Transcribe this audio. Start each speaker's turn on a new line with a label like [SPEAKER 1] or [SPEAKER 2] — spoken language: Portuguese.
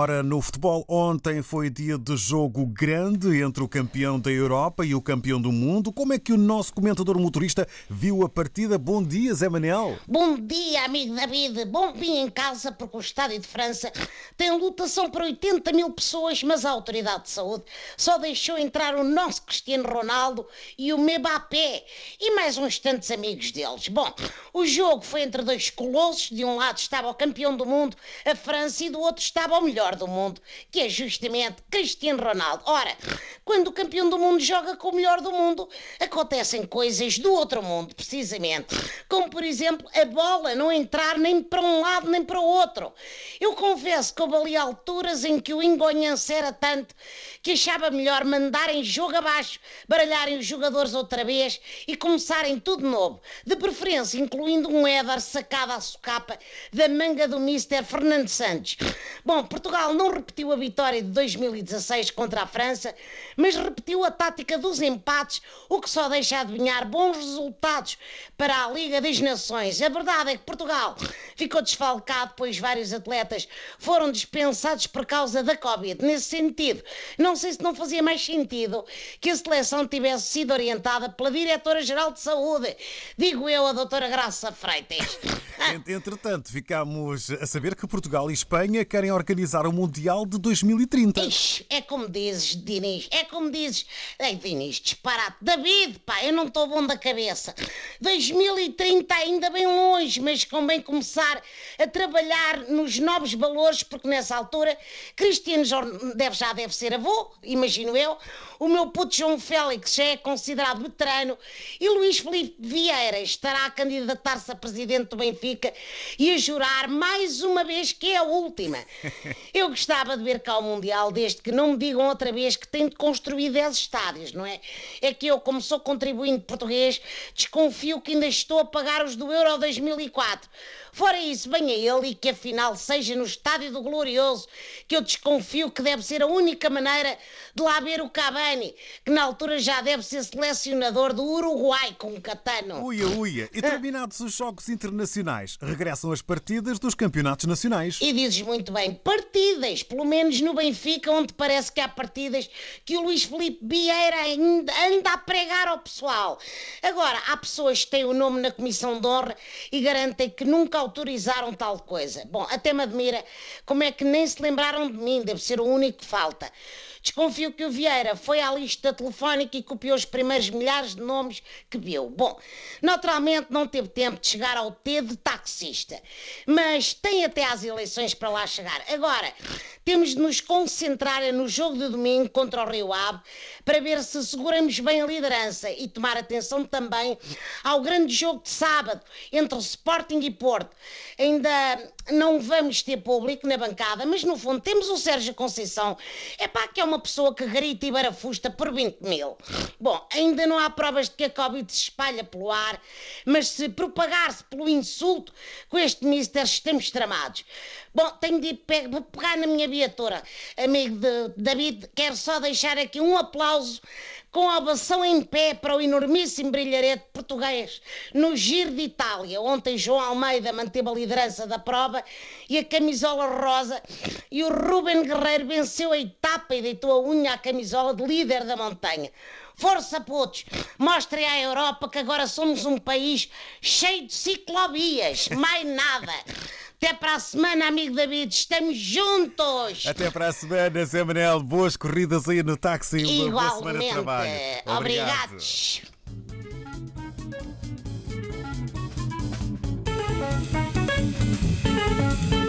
[SPEAKER 1] Ora, no futebol ontem foi dia de jogo grande entre o campeão da Europa e o campeão do mundo. Como é que o nosso comentador motorista viu a partida? Bom dia, Zé Manel.
[SPEAKER 2] Bom dia, amigo David. Bom dia em casa, porque o Estádio de França tem lutação para 80 mil pessoas, mas a Autoridade de Saúde só deixou entrar o nosso Cristiano Ronaldo e o Mbappé e mais uns tantos amigos deles. Bom, o jogo foi entre dois colossos. De um lado estava o campeão do mundo, a França, e do outro estava o melhor melhor do mundo, que é justamente Cristiano Ronaldo. Ora, quando o campeão do mundo joga com o melhor do mundo, acontecem coisas do outro mundo, precisamente. Como, por exemplo, a bola não entrar nem para um lado nem para o outro. Eu confesso que houve ali alturas em que o engonhanço era tanto que achava melhor mandarem jogo abaixo, baralharem os jogadores outra vez e começarem tudo novo. De preferência, incluindo um Éder sacado à socapa da manga do Mister Fernando Santos. Bom, Portugal não repetiu a vitória de 2016 contra a França, mas repetiu a tática dos empates, o que só deixa adivinhar bons resultados para a Liga das Nações. A verdade é que Portugal ficou desfalcado, pois vários atletas foram dispensados por causa da Covid. Nesse sentido, não sei se não fazia mais sentido que a seleção tivesse sido orientada pela Diretora-Geral de Saúde, digo eu, a doutora Graça Freitas.
[SPEAKER 1] Entretanto, ficamos a saber que Portugal e Espanha querem organizar o Mundial de 2030.
[SPEAKER 2] Ixi, é como dizes, Dinis, é como dizes. Ei, Dinis, disparate. David, pá, eu não estou bom da cabeça. 2030 ainda bem longe, mas convém começar a trabalhar nos novos valores, porque nessa altura Cristiano deve, já deve ser avô, imagino eu. O meu puto João Félix já é considerado veterano e Luís Felipe Vieira estará a candidatar-se a presidente do Benfica e a jurar mais uma vez que é a última. Eu gostava de ver cá o Mundial, desde que não me digam outra vez que tem de construir 10 estádios, não é? É que eu, como sou contribuinte português, desconfio que ainda estou a pagar os do Euro 2004. Fora isso, venha ele e que afinal seja no Estádio do Glorioso, que eu desconfio que deve ser a única maneira de lá ver o Cavani, que na altura já deve ser selecionador do Uruguai com o Catano.
[SPEAKER 1] Uia, uia. E terminados os Jogos Internacionais, regressam as partidas dos campeonatos nacionais.
[SPEAKER 2] E dizes muito bem, partidas, pelo menos no Benfica, onde parece que há partidas que o Luís Felipe Vieira ainda anda a pregar ao pessoal. Agora, há pessoas que têm o nome na Comissão de Honra e garantem que nunca autorizaram tal coisa. Bom, até me admira como é que nem se lembraram de mim, deve ser o único que falta. Desconfio que o Vieira foi à lista telefónica e copiou os primeiros milhares de nomes que viu. Bom, naturalmente não teve tempo de chegar ao T de taxista, mas tem até às eleições para lá chegar. Agora, temos de nos concentrar no jogo de domingo contra o Rio Ave para ver se seguramos bem a liderança e tomar atenção também ao grande jogo de sábado entre o Sporting e Porto. Ainda não vamos ter público na bancada, mas no fundo temos o Sérgio Conceição. É pá, que é uma pessoa que grita e barafusta por 20 mil. Bom, ainda não há provas de que a Covid se espalha pelo ar, mas se propagar-se pelo insulto, com este mister estamos tramados. Bom, tenho de ir pegar na minha viatura. Amigo de David, quero só deixar aqui um aplauso com a ovação em pé para o enormíssimo brilharete português no Giro de Itália. Ontem João Almeida manteve a liderança da prova e a camisola rosa e o Ruben Guerreiro venceu a etapa e deitou a unha à camisola de líder da montanha. Força, putos! Mostrem à Europa que agora somos um país cheio de ciclovias. Mais nada! Até para a semana, amigo David. Estamos juntos.
[SPEAKER 1] Até para a semana, Zé Manel. Boas corridas aí no táxi. Uma boa semana de trabalho.
[SPEAKER 2] Obrigados. Obrigado.